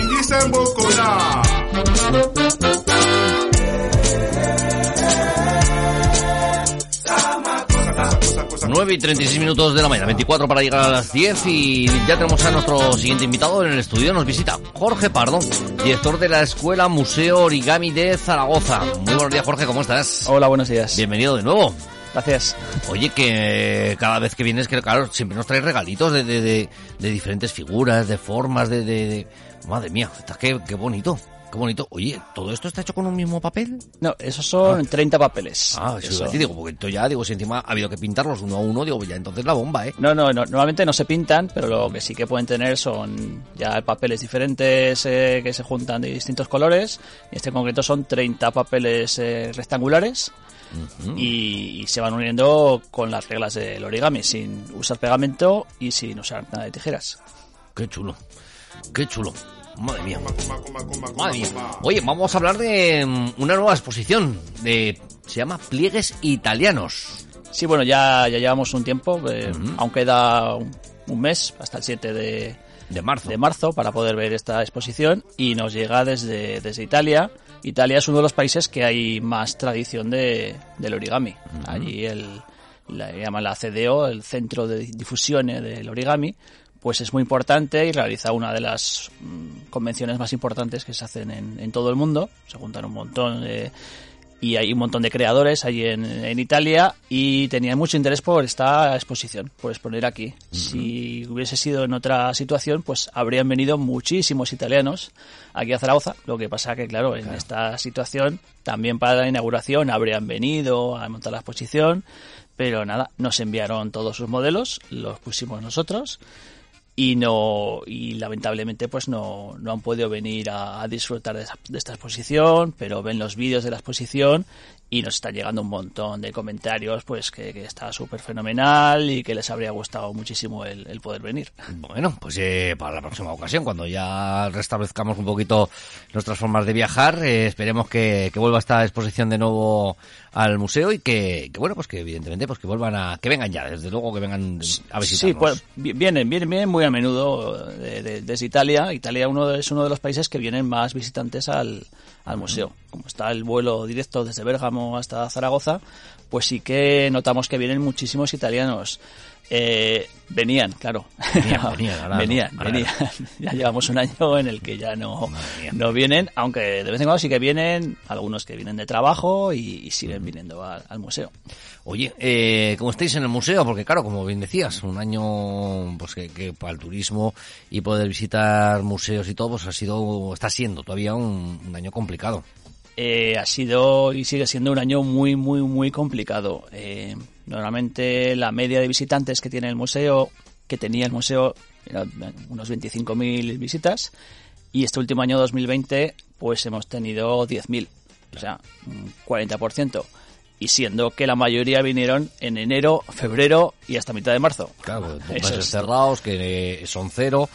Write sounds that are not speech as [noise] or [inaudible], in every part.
Ingisa Mbokola. 9 y 36 minutos de la mañana, 24 para llegar a las 10 y ya tenemos a nuestro siguiente invitado en el estudio. Nos visita Jorge Pardo, director de la Escuela Museo Origami de Zaragoza. Muy buenos días, Jorge, ¿cómo estás? Hola, buenos días. Bienvenido de nuevo. Gracias. Oye, que cada vez que vienes, que claro, siempre nos traes regalitos de, de, de, de diferentes figuras, de formas, de... de. Madre mía, está, qué, qué bonito. Qué bonito. Oye, ¿todo esto está hecho con un mismo papel? No, esos son 30 papeles. Ah, eso, Eso. iba a decir, digo, porque entonces ya, digo, si encima ha habido que pintarlos uno a uno, digo, ya entonces la bomba, ¿eh? No, no, no, normalmente no se pintan, pero lo que sí que pueden tener son ya papeles diferentes eh, que se juntan de distintos colores. En este concreto son 30 papeles eh, rectangulares y, y se van uniendo con las reglas del origami, sin usar pegamento y sin usar nada de tijeras. Qué chulo, qué chulo. Madre mía. Madre mía. Oye, vamos a hablar de mm, una nueva exposición de se llama Pliegues Italianos. Sí, bueno, ya, ya llevamos un tiempo, eh, Ujú. aún queda un, un mes, hasta el 7 de, De marzo. de marzo para poder ver esta exposición y nos llega desde, desde Italia. Italia es uno de los países que hay más tradición de, del origami. Allí el, la llaman la CDO, el Centro de Difusión del Origami, pues es muy importante y realiza una de las mm, convenciones más importantes que se hacen en, en todo el mundo. Se juntan un montón de, y hay un montón de creadores allí en, en Italia y tenían mucho interés por esta exposición, por exponer aquí. Si hubiese sido en otra situación, pues habrían venido muchísimos italianos aquí a Zaragoza. Lo que pasa que, claro, en esta situación, también para la inauguración habrían venido a montar la exposición, pero nada, nos enviaron todos sus modelos, los pusimos nosotros y no y lamentablemente pues no, no han podido venir a, a disfrutar de, esa- de esta exposición pero ven los vídeos de la exposición y nos está llegando un montón de comentarios pues que, que está súper fenomenal y que les habría gustado muchísimo el, el poder venir Bueno, pues eh, para la próxima ocasión, cuando ya restablezcamos un poquito nuestras formas de viajar, eh, esperemos que, que vuelva esta exposición de nuevo al museo y que, que, bueno, pues que evidentemente pues que vuelvan a, que vengan ya, desde luego que vengan a visitarnos. Sí, pues vi- vienen, vienen, vienen muy a menudo de- de- desde Italia. Italia uno es uno de los países que vienen más visitantes al, al museo. Como está el vuelo directo desde Bérgamo hasta Zaragoza, pues sí que notamos que vienen muchísimos italianos. Eh, venían, claro. Venían, venían, [laughs] ahora no, venían, ahora venían. [laughs] ya llevamos un año en el que ya no, no vienen, aunque de vez en cuando sí que vienen, algunos que vienen de trabajo y, y siguen viniendo al- al museo. Oye, eh, ¿cómo estáis en el museo? Porque claro, como bien decías, un año pues que, que para el turismo y poder visitar museos y todo, pues ha sido, está siendo todavía un, un año complicado. Eh, ha sido y sigue siendo un año muy, muy, muy complicado. Eh, normalmente la media de visitantes que tiene el museo, que tenía el museo, era unos 25.000 visitas. Y este último año 2020, pues hemos tenido 10.000. O sea, un 40%. Y siendo que la mayoría vinieron en enero, febrero y hasta mitad de marzo. Claro, [laughs] meses es. cerrados que son cero,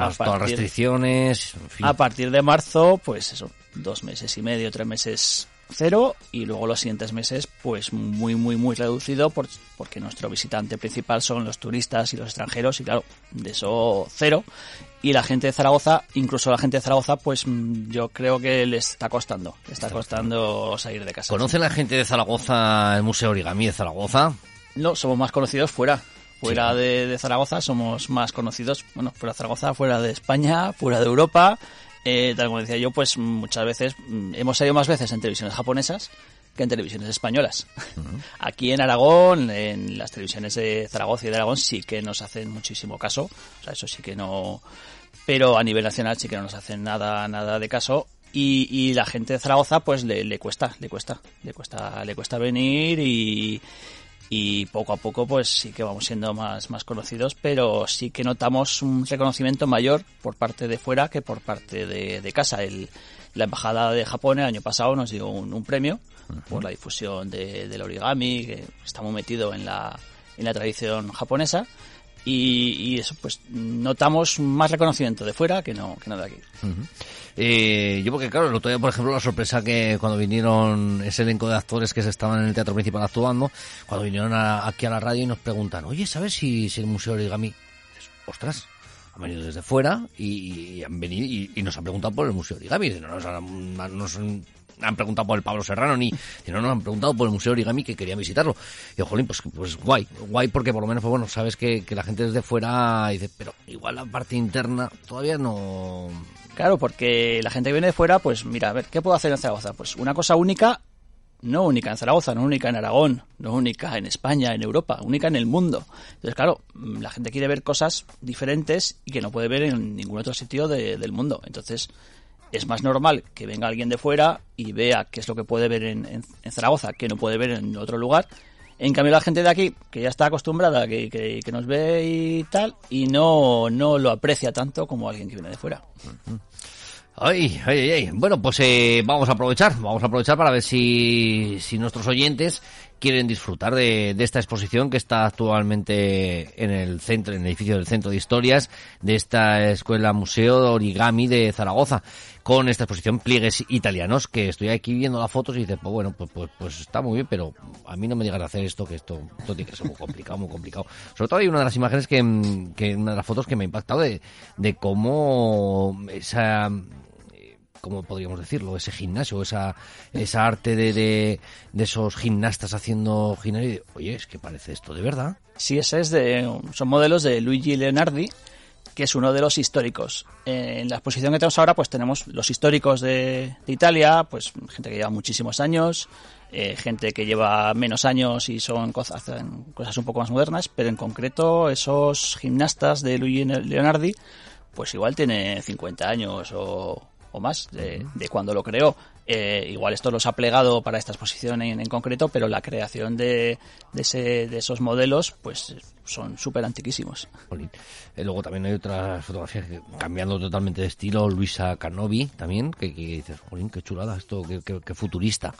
más A todas las partir- restricciones, en fin. A partir de marzo, pues eso, dos meses y medio, tres meses cero y luego los siguientes meses pues muy muy muy reducido por- porque nuestro visitante principal son los turistas y los extranjeros y claro de eso cero y la gente de Zaragoza incluso la gente de Zaragoza pues mm, yo creo que le está costando le está costando salir de casa ¿Conoce la gente de Zaragoza el Museo Origami de Zaragoza? no somos más conocidos fuera fuera de, de Zaragoza somos más conocidos bueno fuera de Zaragoza fuera de España fuera de Europa. Eh, tal como decía yo pues muchas veces mm, hemos salido más veces en televisiones japonesas que en televisiones españolas. [laughs] Aquí en Aragón en las televisiones de Zaragoza y de Aragón sí que nos hacen muchísimo caso. O sea eso sí que no pero a nivel nacional sí que no nos hacen nada nada de caso. Y, y la gente de Zaragoza pues le, le cuesta le cuesta le cuesta le cuesta venir y y poco a poco pues sí que vamos siendo más, más conocidos, pero sí que notamos un reconocimiento mayor por parte de fuera que por parte de, de casa. El, la Embajada de Japón el año pasado nos dio un, un premio por la difusión de- del origami, que está muy metido en la, en la tradición japonesa. Y, y eso pues notamos más reconocimiento de fuera que no, que no de aquí. Eh, yo porque claro, el otro día, por ejemplo, la sorpresa que cuando vinieron ese elenco de actores que se estaban en el teatro principal actuando, cuando vinieron a- aquí a la radio y nos preguntan, oye, ¿sabes si, si el Museo Origami? Ostras, han venido desde fuera y, han venido y, y nos han preguntado por el Museo Origami. No nos han, no nos han- preguntado por el Pablo Serrano ni sino nos han preguntado por el Museo Origami que querían visitarlo. Y jolín, pues, pues guay, guay porque por lo menos, pues bueno, sabes que, que la gente desde fuera dice, pero igual la parte interna todavía no... Claro, porque la gente que viene de fuera, pues mira, a ver, ¿qué puedo hacer en Zaragoza? Pues una cosa única, no única en Zaragoza, no única en Aragón, no única en España, en Europa, única en el mundo. Entonces, claro, la gente quiere ver cosas diferentes y que no puede ver en ningún otro sitio de- del mundo. Entonces, es más normal que venga alguien de fuera y vea qué es lo que puede ver en, Zaragoza, que no puede ver en otro lugar. En cambio, la gente de aquí, que ya está acostumbrada, que, que- que nos ve y tal, y no, no lo aprecia tanto como alguien que viene de fuera. Ay, ay, ay. Bueno, pues eh, vamos a aprovechar, vamos a aprovechar para ver si, si nuestros oyentes quieren disfrutar de, de esta exposición que está actualmente en el centro, en el edificio del Centro de Historias de esta Escuela Museo de Origami de Zaragoza, con esta exposición Pliegues Italianos, que estoy aquí viendo las fotos y dices, pues bueno, pues, pues, pues está muy bien, pero a mí no me digas hacer esto, que esto, esto tiene que ser muy complicado, muy complicado. Sobre todo hay una de las imágenes que, que una de las fotos que me ha impactado de, de cómo esa ¿cómo podríamos decirlo? Ese gimnasio, esa, esa arte de, de, esos gimnastas haciendo gimnasio. y, Oye, es que parece esto de verdad. Sí, ese es de, son modelos de Luigi Leonardi, que es uno de los históricos. Eh, En la exposición que tenemos ahora, pues tenemos los históricos de, de Italia, pues gente que lleva muchísimos años, eh, gente que lleva menos años y son cosas, hacen cosas un poco más modernas, pero en concreto esos gimnastas de Luigi Leonardi, pues igual tiene 50 años o, o más de, de cuando lo creó. Eh, igual esto los ha plegado para esta exposición en, en concreto, pero la creación de, de, ese, de esos modelos pues son súper antiquísimos. Eh, luego también hay otras fotografías que, cambiando totalmente de estilo. Luisa Canovi también, que, que dices, jolín, qué chulada esto, qué, qué- qué futurista.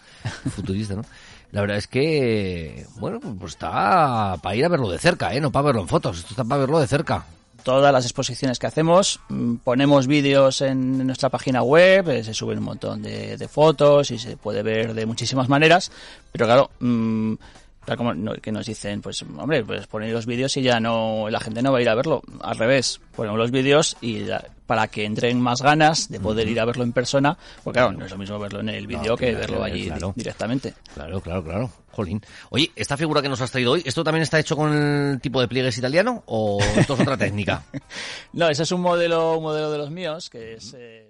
futurista, ¿no? La verdad es que, bueno, pues está para ir a verlo de cerca, ¿eh? No para verlo en fotos, esto está para verlo de cerca. Todas las exposiciones que hacemos, mm, ponemos vídeos en nuestra página web, eh, se suben un montón de, de fotos y se puede ver de muchísimas maneras, pero claro, mm, tal como no- que nos dicen, pues hombre, pues ponéis los vídeos y ya no, la gente no va a ir a verlo. Al revés, ponemos los vídeos y la- para que entren más ganas de poder ir a verlo en persona, porque claro, no es lo mismo verlo en el vídeo que claro, verlo allí claro. directamente. Claro, claro, claro. Jolín. Oye, ¿esta figura que nos has traído hoy, esto también está hecho con el tipo de pliegues italiano o esto es otra técnica? [laughs] No, ese es un modelo, un modelo de los míos, que es... eh,